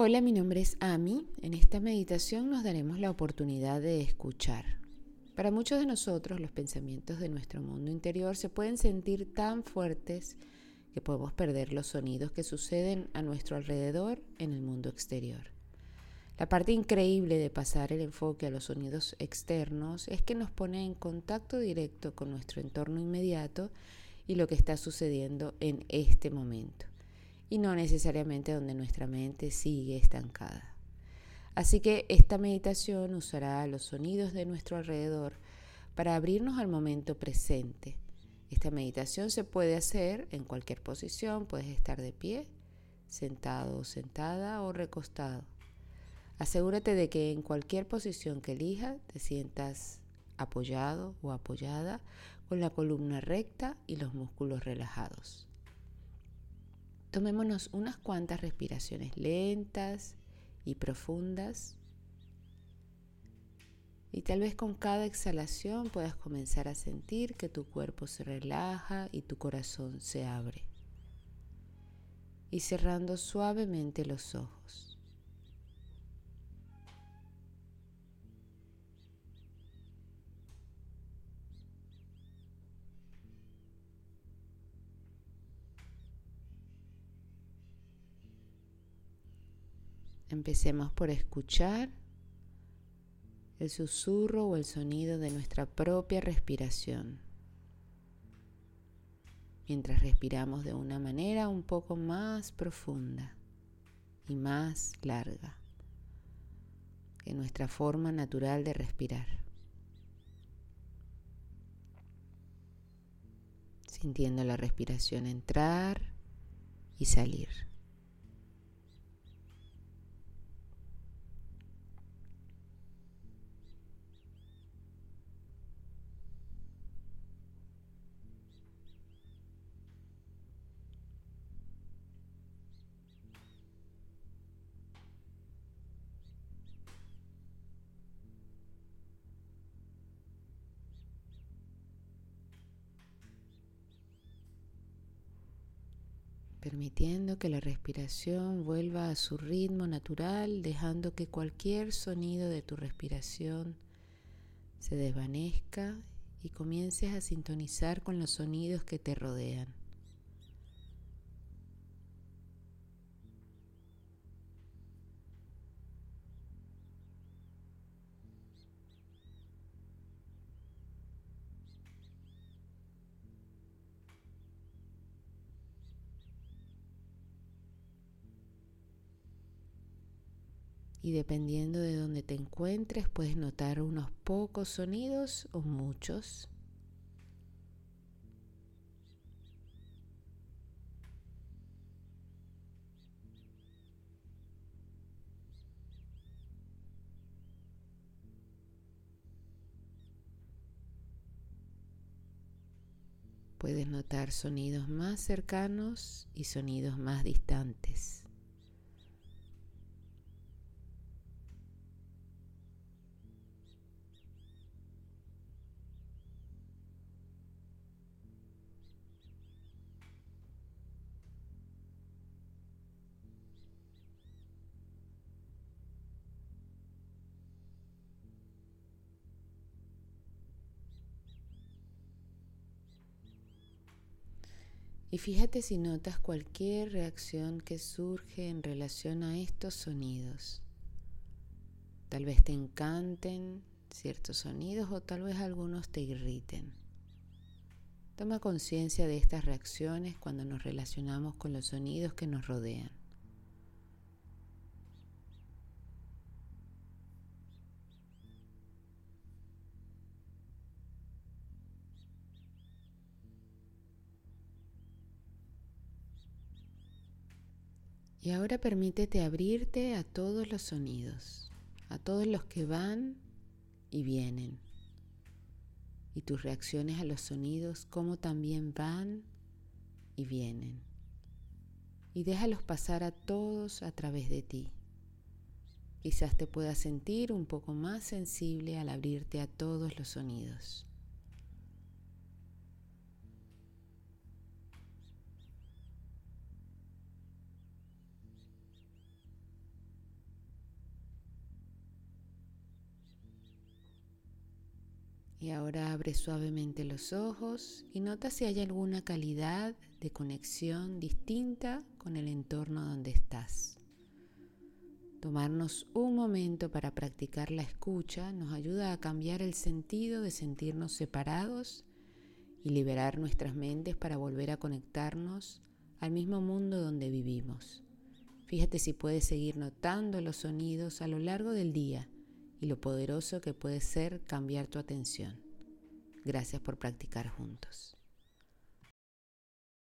Hola, mi nombre es Ami. En esta meditación nos daremos la oportunidad de escuchar. Para muchos de nosotros los pensamientos de nuestro mundo interior se pueden sentir tan fuertes que podemos perder los sonidos que suceden a nuestro alrededor en el mundo exterior. La parte increíble de pasar el enfoque a los sonidos externos es que nos pone en contacto directo con nuestro entorno inmediato y lo que está sucediendo en este momento y no necesariamente donde nuestra mente sigue estancada. Así que esta meditación usará los sonidos de nuestro alrededor para abrirnos al momento presente. Esta meditación se puede hacer en cualquier posición, puedes estar de pie, sentado sentada o recostado. Asegúrate de que en cualquier posición que elijas te sientas apoyado o apoyada con la columna recta y los músculos relajados. Tomémonos unas cuantas respiraciones lentas y profundas. Y tal vez con cada exhalación puedas comenzar a sentir que tu cuerpo se relaja y tu corazón se abre. Y cerrando suavemente los ojos. Empecemos por escuchar el susurro o el sonido de nuestra propia respiración. Mientras respiramos de una manera un poco más profunda y más larga que nuestra forma natural de respirar. Sintiendo la respiración entrar y salir. Permitiendo que la respiración vuelva a su ritmo natural, dejando que cualquier sonido de tu respiración se desvanezca y comiences a sintonizar con los sonidos que te rodean. Y dependiendo de donde te encuentres puedes notar unos pocos sonidos o muchos. Puedes notar sonidos más cercanos y sonidos más distantes. Y fíjate si notas cualquier reacción que surge en relación a estos sonidos. Tal vez te encanten ciertos sonidos o tal vez algunos te irriten. Toma conciencia de estas reacciones cuando nos relacionamos con los sonidos que nos rodean. Y ahora permítete abrirte a todos los sonidos, a todos los que van y vienen. Y tus reacciones a los sonidos, como también van y vienen. Y déjalos pasar a todos a través de ti. Quizás te puedas sentir un poco más sensible al abrirte a todos los sonidos. Y ahora abre suavemente los ojos y nota si hay alguna calidad de conexión distinta con el entorno donde estás. Tomarnos un momento para practicar la escucha nos ayuda a cambiar el sentido de sentirnos separados y liberar nuestras mentes para volver a conectarnos al mismo mundo donde vivimos. Fíjate si puedes seguir notando los sonidos a lo largo del día y lo poderoso que puede ser cambiar tu atención. Gracias por practicar juntos.